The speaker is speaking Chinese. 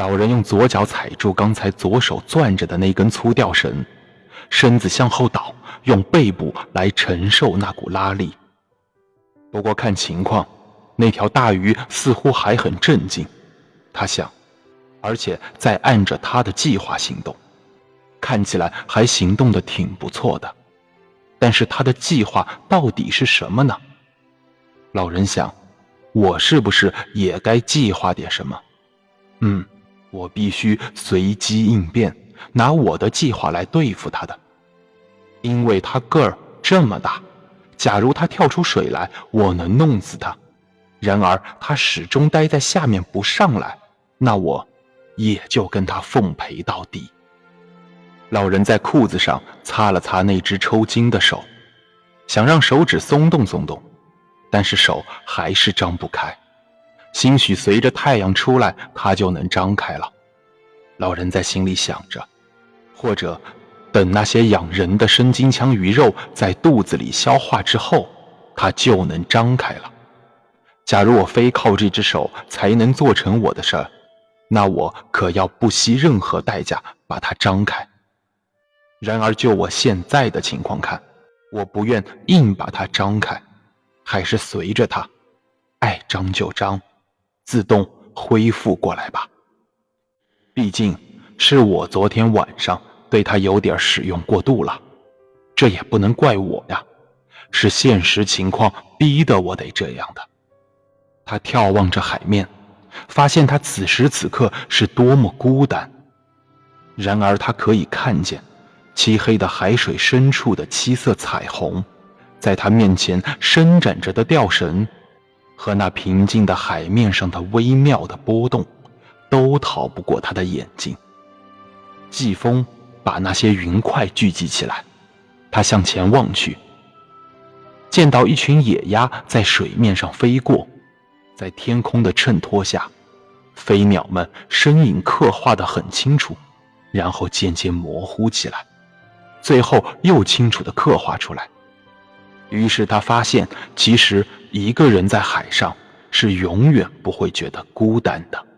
老人用左脚踩住刚才左手攥着的那根粗吊绳，身子向后倒，用背部来承受那股拉力。不过看情况，那条大鱼似乎还很镇静，他想，而且在按着他的计划行动，看起来还行动的挺不错的。但是他的计划到底是什么呢？老人想，我是不是也该计划点什么？嗯，我必须随机应变，拿我的计划来对付他的，因为他个儿这么大。假如他跳出水来，我能弄死他；然而他始终待在下面不上来，那我也就跟他奉陪到底。老人在裤子上擦了擦那只抽筋的手，想让手指松动松动，但是手还是张不开。兴许随着太阳出来，它就能张开了。老人在心里想着，或者。等那些养人的生金枪鱼肉在肚子里消化之后，它就能张开了。假如我非靠这只手才能做成我的事儿，那我可要不惜任何代价把它张开。然而就我现在的情况看，我不愿硬把它张开，还是随着它，爱张就张，自动恢复过来吧。毕竟是我昨天晚上。对他有点使用过度了，这也不能怪我呀，是现实情况逼得我得这样的。他眺望着海面，发现他此时此刻是多么孤单。然而他可以看见，漆黑的海水深处的七色彩虹，在他面前伸展着的吊绳，和那平静的海面上的微妙的波动，都逃不过他的眼睛。季风。把那些云块聚集起来，他向前望去，见到一群野鸭在水面上飞过，在天空的衬托下，飞鸟们身影刻画的很清楚，然后渐渐模糊起来，最后又清楚的刻画出来。于是他发现，其实一个人在海上是永远不会觉得孤单的。